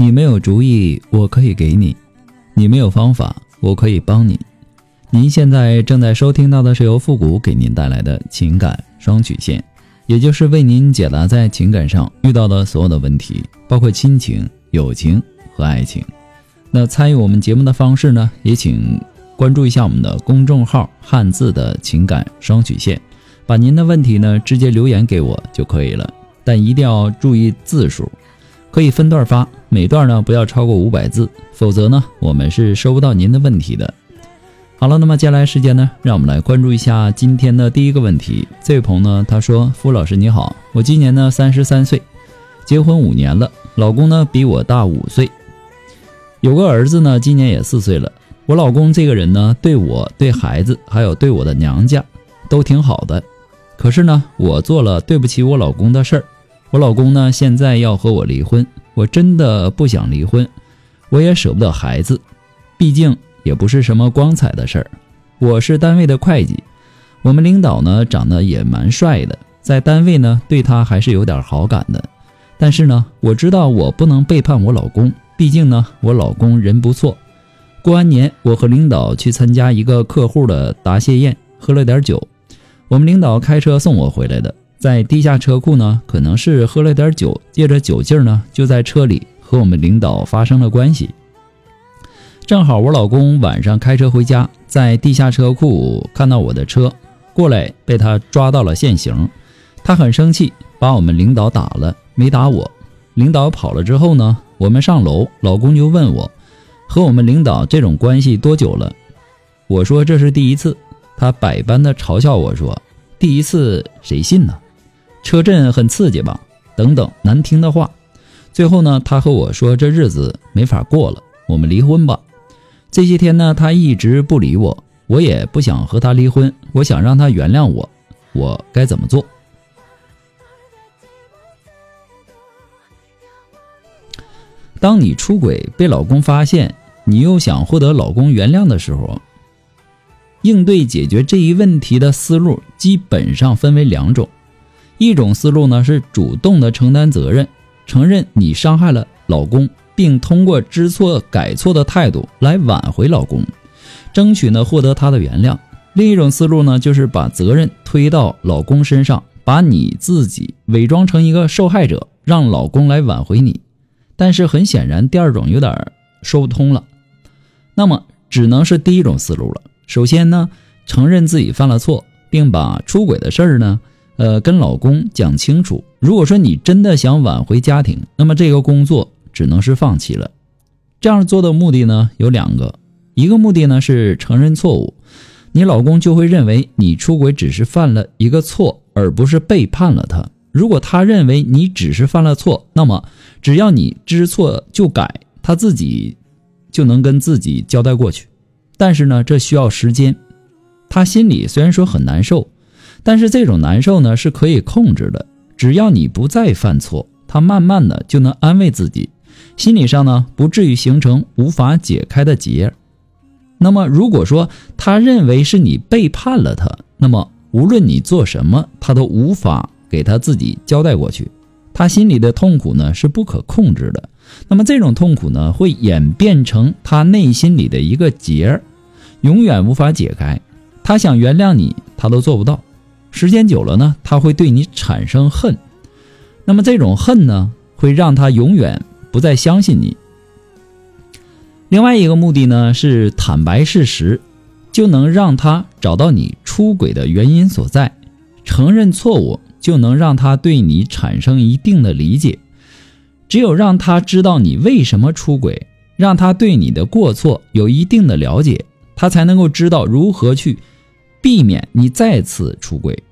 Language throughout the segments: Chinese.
你没有主意，我可以给你；你没有方法，我可以帮你。您现在正在收听到的是由复古给您带来的情感双曲线，也就是为您解答在情感上遇到的所有的问题，包括亲情、友情和爱情。那参与我们节目的方式呢，也请关注一下我们的公众号“汉字的情感双曲线”，把您的问题呢直接留言给我就可以了，但一定要注意字数。可以分段发，每段呢不要超过五百字，否则呢我们是收不到您的问题的。好了，那么接下来时间呢，让我们来关注一下今天的第一个问题。这位朋友呢，他说：“付老师你好，我今年呢三十三岁，结婚五年了，老公呢比我大五岁，有个儿子呢今年也四岁了。我老公这个人呢，对我、对孩子还有对我的娘家都挺好的，可是呢，我做了对不起我老公的事儿。”我老公呢，现在要和我离婚，我真的不想离婚，我也舍不得孩子，毕竟也不是什么光彩的事儿。我是单位的会计，我们领导呢长得也蛮帅的，在单位呢对他还是有点好感的。但是呢，我知道我不能背叛我老公，毕竟呢我老公人不错。过完年，我和领导去参加一个客户的答谢宴，喝了点酒，我们领导开车送我回来的。在地下车库呢，可能是喝了点酒，借着酒劲儿呢，就在车里和我们领导发生了关系。正好我老公晚上开车回家，在地下车库看到我的车过来，被他抓到了现行。他很生气，把我们领导打了，没打我。领导跑了之后呢，我们上楼，老公就问我，和我们领导这种关系多久了？我说这是第一次。他百般的嘲笑我说，第一次谁信呢？车震很刺激吧？等等难听的话。最后呢，他和我说：“这日子没法过了，我们离婚吧。”这些天呢，他一直不理我，我也不想和他离婚，我想让他原谅我，我该怎么做？当你出轨被老公发现，你又想获得老公原谅的时候，应对解决这一问题的思路基本上分为两种。一种思路呢是主动的承担责任，承认你伤害了老公，并通过知错改错的态度来挽回老公，争取呢获得他的原谅。另一种思路呢就是把责任推到老公身上，把你自己伪装成一个受害者，让老公来挽回你。但是很显然，第二种有点说不通了，那么只能是第一种思路了。首先呢，承认自己犯了错，并把出轨的事儿呢。呃，跟老公讲清楚。如果说你真的想挽回家庭，那么这个工作只能是放弃了。这样做的目的呢有两个，一个目的呢是承认错误，你老公就会认为你出轨只是犯了一个错，而不是背叛了他。如果他认为你只是犯了错，那么只要你知错就改，他自己就能跟自己交代过去。但是呢，这需要时间，他心里虽然说很难受。但是这种难受呢是可以控制的，只要你不再犯错，他慢慢的就能安慰自己，心理上呢不至于形成无法解开的结。那么如果说他认为是你背叛了他，那么无论你做什么，他都无法给他自己交代过去，他心里的痛苦呢是不可控制的。那么这种痛苦呢会演变成他内心里的一个结，永远无法解开。他想原谅你，他都做不到。时间久了呢，他会对你产生恨，那么这种恨呢，会让他永远不再相信你。另外一个目的呢，是坦白事实，就能让他找到你出轨的原因所在，承认错误，就能让他对你产生一定的理解。只有让他知道你为什么出轨，让他对你的过错有一定的了解，他才能够知道如何去。避免你再次出轨，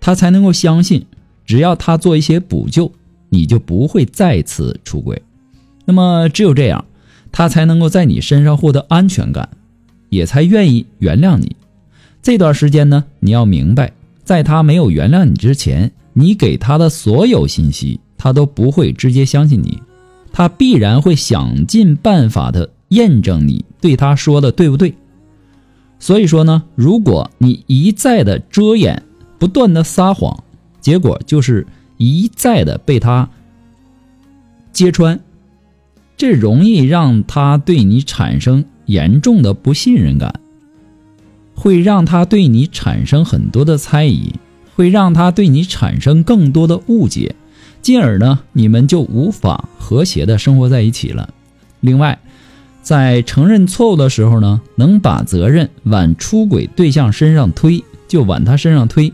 他才能够相信只要他做一些补救，你就不会再次出轨。那么只有这样，他才能够在你身上获得安全感，也才愿意原谅你。这段时间呢，你要明白，在他没有原谅你之前，你给他的所有信息，他都不会直接相信你，他必然会想尽办法的验证你对他说的对不对。所以说呢，如果你一再的遮掩，不断的撒谎，结果就是一再的被他揭穿，这容易让他对你产生严重的不信任感，会让他对你产生很多的猜疑，会让他对你产生更多的误解，进而呢，你们就无法和谐的生活在一起了。另外，在承认错误的时候呢，能把责任往出轨对象身上推，就往他身上推。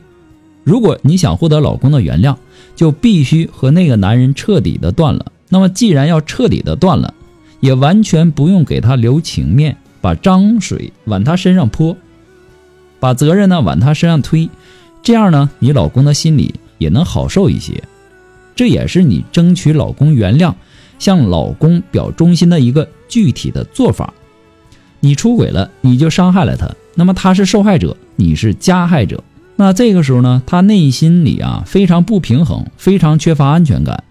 如果你想获得老公的原谅，就必须和那个男人彻底的断了。那么，既然要彻底的断了，也完全不用给他留情面，把脏水往他身上泼，把责任呢往他身上推，这样呢，你老公的心里也能好受一些。这也是你争取老公原谅、向老公表忠心的一个具体的做法。你出轨了，你就伤害了他，那么他是受害者，你是加害者。那这个时候呢，他内心里啊非常不平衡，非常缺乏安全感，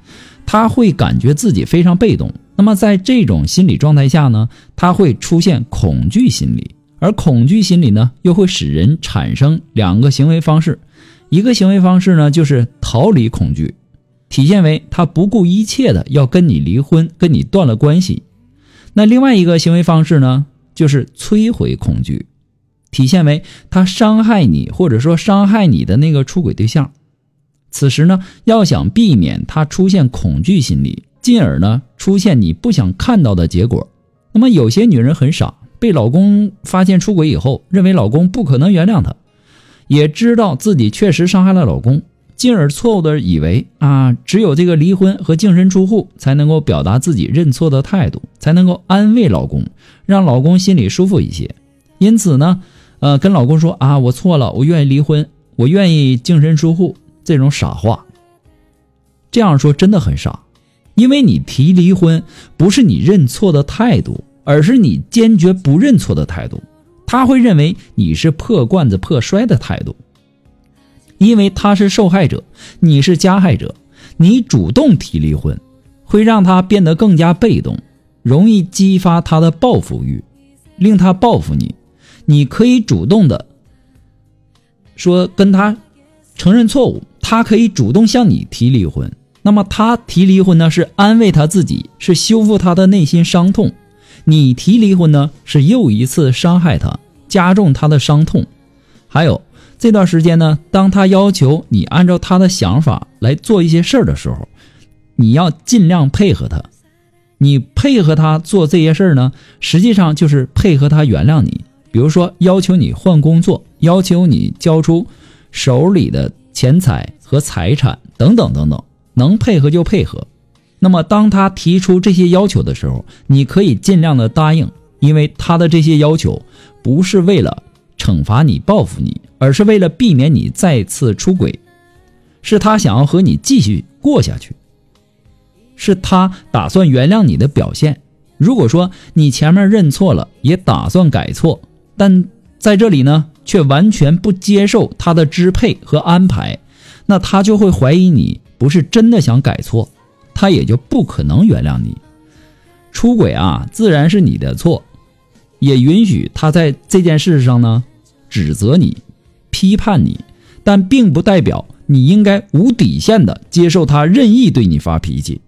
他会感觉自己非常被动。那么在这种心理状态下呢，他会出现恐惧心理，而恐惧心理呢又会使人产生两个行为方式，一个行为方式呢就是逃离恐惧，体现为他不顾一切的要跟你离婚，跟你断了关系。那另外一个行为方式呢就是摧毁恐惧。体现为他伤害你，或者说伤害你的那个出轨对象。此时呢，要想避免他出现恐惧心理，进而呢出现你不想看到的结果。那么有些女人很傻，被老公发现出轨以后，认为老公不可能原谅她，也知道自己确实伤害了老公，进而错误的以为啊，只有这个离婚和净身出户才能够表达自己认错的态度，才能够安慰老公，让老公心里舒服一些。因此呢。呃，跟老公说啊，我错了，我愿意离婚，我愿意净身出户，这种傻话。这样说真的很傻，因为你提离婚不是你认错的态度，而是你坚决不认错的态度。他会认为你是破罐子破摔的态度，因为他是受害者，你是加害者，你主动提离婚，会让他变得更加被动，容易激发他的报复欲，令他报复你。你可以主动的说跟他承认错误，他可以主动向你提离婚。那么他提离婚呢，是安慰他自己，是修复他的内心伤痛；你提离婚呢，是又一次伤害他，加重他的伤痛。还有这段时间呢，当他要求你按照他的想法来做一些事儿的时候，你要尽量配合他。你配合他做这些事儿呢，实际上就是配合他原谅你。比如说，要求你换工作，要求你交出手里的钱财和财产等等等等，能配合就配合。那么，当他提出这些要求的时候，你可以尽量的答应，因为他的这些要求不是为了惩罚你、报复你，而是为了避免你再次出轨，是他想要和你继续过下去，是他打算原谅你的表现。如果说你前面认错了，也打算改错。但在这里呢，却完全不接受他的支配和安排，那他就会怀疑你不是真的想改错，他也就不可能原谅你。出轨啊，自然是你的错，也允许他在这件事上呢指责你、批判你，但并不代表你应该无底线的接受他任意对你发脾气。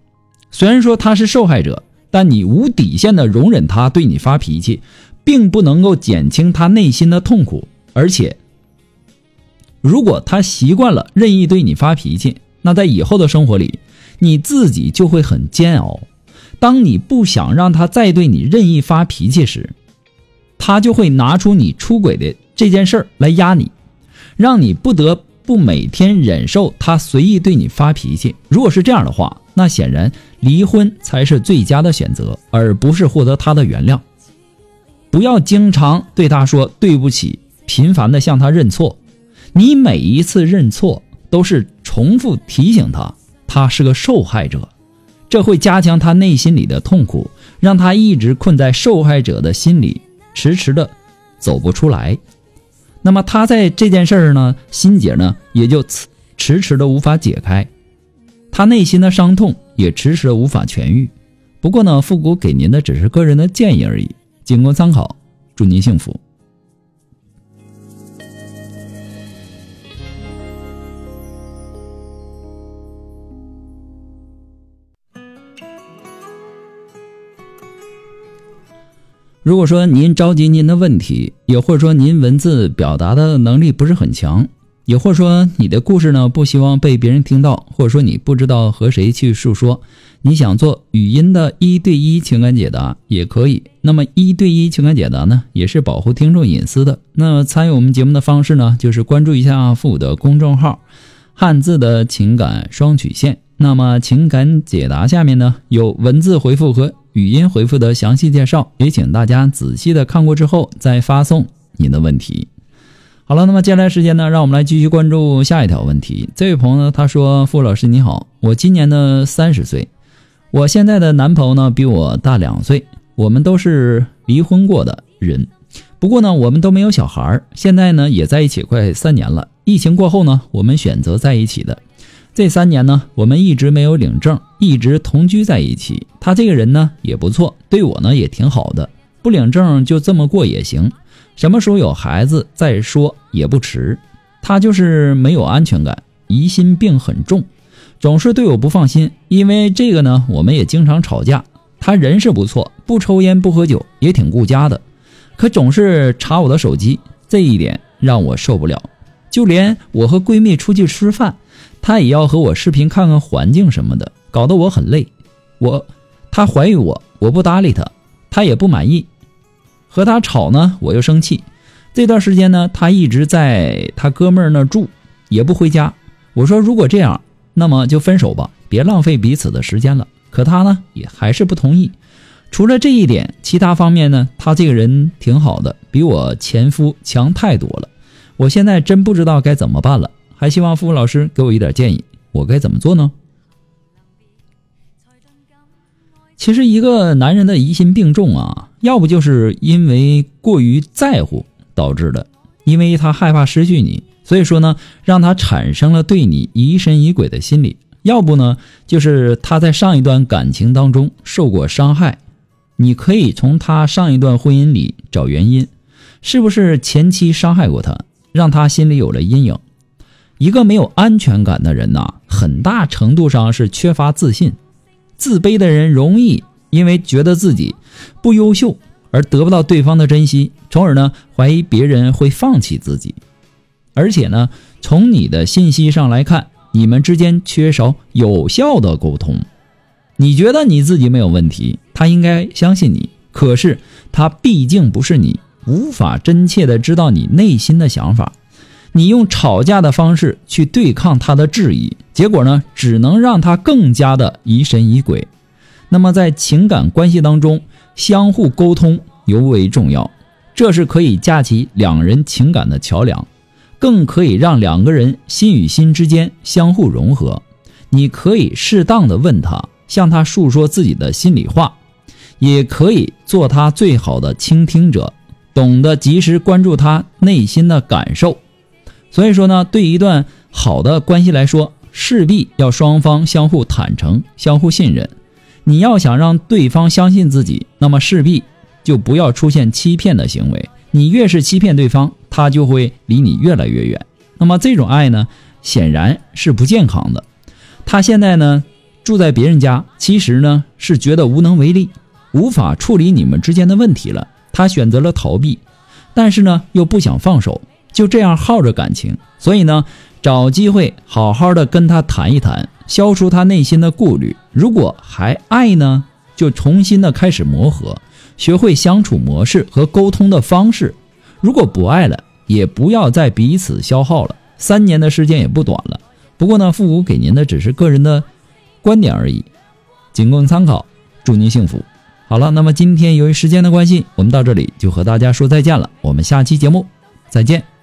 虽然说他是受害者，但你无底线的容忍他对你发脾气。并不能够减轻他内心的痛苦，而且，如果他习惯了任意对你发脾气，那在以后的生活里，你自己就会很煎熬。当你不想让他再对你任意发脾气时，他就会拿出你出轨的这件事儿来压你，让你不得不每天忍受他随意对你发脾气。如果是这样的话，那显然离婚才是最佳的选择，而不是获得他的原谅。不要经常对他说对不起，频繁的向他认错。你每一次认错，都是重复提醒他，他是个受害者，这会加强他内心里的痛苦，让他一直困在受害者的心里，迟迟的走不出来。那么他在这件事儿呢，心结呢也就迟迟迟的无法解开，他内心的伤痛也迟迟的无法痊愈。不过呢，复古给您的只是个人的建议而已，仅供参考。祝您幸福。如果说您着急您的问题，也或者说您文字表达的能力不是很强，也或者说你的故事呢不希望被别人听到，或者说你不知道和谁去诉说，你想做语音的一对一情感解答也可以。那么一对一情感解答呢，也是保护听众隐私的。那参与我们节目的方式呢，就是关注一下父母的公众号“汉字的情感双曲线”。那么情感解答下面呢有文字回复和。语音回复的详细介绍，也请大家仔细的看过之后再发送您的问题。好了，那么接下来时间呢，让我们来继续关注下一条问题。这位朋友呢，他说：“傅老师你好，我今年呢三十岁，我现在的男朋友呢比我大两岁，我们都是离婚过的人，不过呢我们都没有小孩现在呢也在一起快三年了。疫情过后呢，我们选择在一起的。”这三年呢，我们一直没有领证，一直同居在一起。他这个人呢也不错，对我呢也挺好的。不领证就这么过也行，什么时候有孩子再说也不迟。他就是没有安全感，疑心病很重，总是对我不放心。因为这个呢，我们也经常吵架。他人是不错，不抽烟不喝酒，也挺顾家的，可总是查我的手机，这一点让我受不了。就连我和闺蜜出去吃饭。他也要和我视频看看环境什么的，搞得我很累。我，他怀疑我，我不搭理他，他也不满意。和他吵呢，我又生气。这段时间呢，他一直在他哥们儿那住，也不回家。我说如果这样，那么就分手吧，别浪费彼此的时间了。可他呢，也还是不同意。除了这一点，其他方面呢，他这个人挺好的，比我前夫强太多了。我现在真不知道该怎么办了。还希望付老师给我一点建议，我该怎么做呢？其实，一个男人的疑心病重啊，要不就是因为过于在乎导致的，因为他害怕失去你，所以说呢，让他产生了对你疑神疑鬼的心理；要不呢，就是他在上一段感情当中受过伤害。你可以从他上一段婚姻里找原因，是不是前妻伤害过他，让他心里有了阴影？一个没有安全感的人呐，很大程度上是缺乏自信。自卑的人容易因为觉得自己不优秀而得不到对方的珍惜，从而呢怀疑别人会放弃自己。而且呢，从你的信息上来看，你们之间缺少有效的沟通。你觉得你自己没有问题，他应该相信你。可是他毕竟不是你，无法真切的知道你内心的想法。你用吵架的方式去对抗他的质疑，结果呢，只能让他更加的疑神疑鬼。那么在情感关系当中，相互沟通尤为重要，这是可以架起两人情感的桥梁，更可以让两个人心与心之间相互融合。你可以适当的问他，向他诉说自己的心里话，也可以做他最好的倾听者，懂得及时关注他内心的感受。所以说呢，对一段好的关系来说，势必要双方相互坦诚、相互信任。你要想让对方相信自己，那么势必就不要出现欺骗的行为。你越是欺骗对方，他就会离你越来越远。那么这种爱呢，显然是不健康的。他现在呢住在别人家，其实呢是觉得无能为力，无法处理你们之间的问题了。他选择了逃避，但是呢又不想放手。就这样耗着感情，所以呢，找机会好好的跟他谈一谈，消除他内心的顾虑。如果还爱呢，就重新的开始磨合，学会相处模式和沟通的方式。如果不爱了，也不要再彼此消耗了。三年的时间也不短了。不过呢，父母给您的只是个人的观点而已，仅供参考。祝您幸福。好了，那么今天由于时间的关系，我们到这里就和大家说再见了。我们下期节目再见。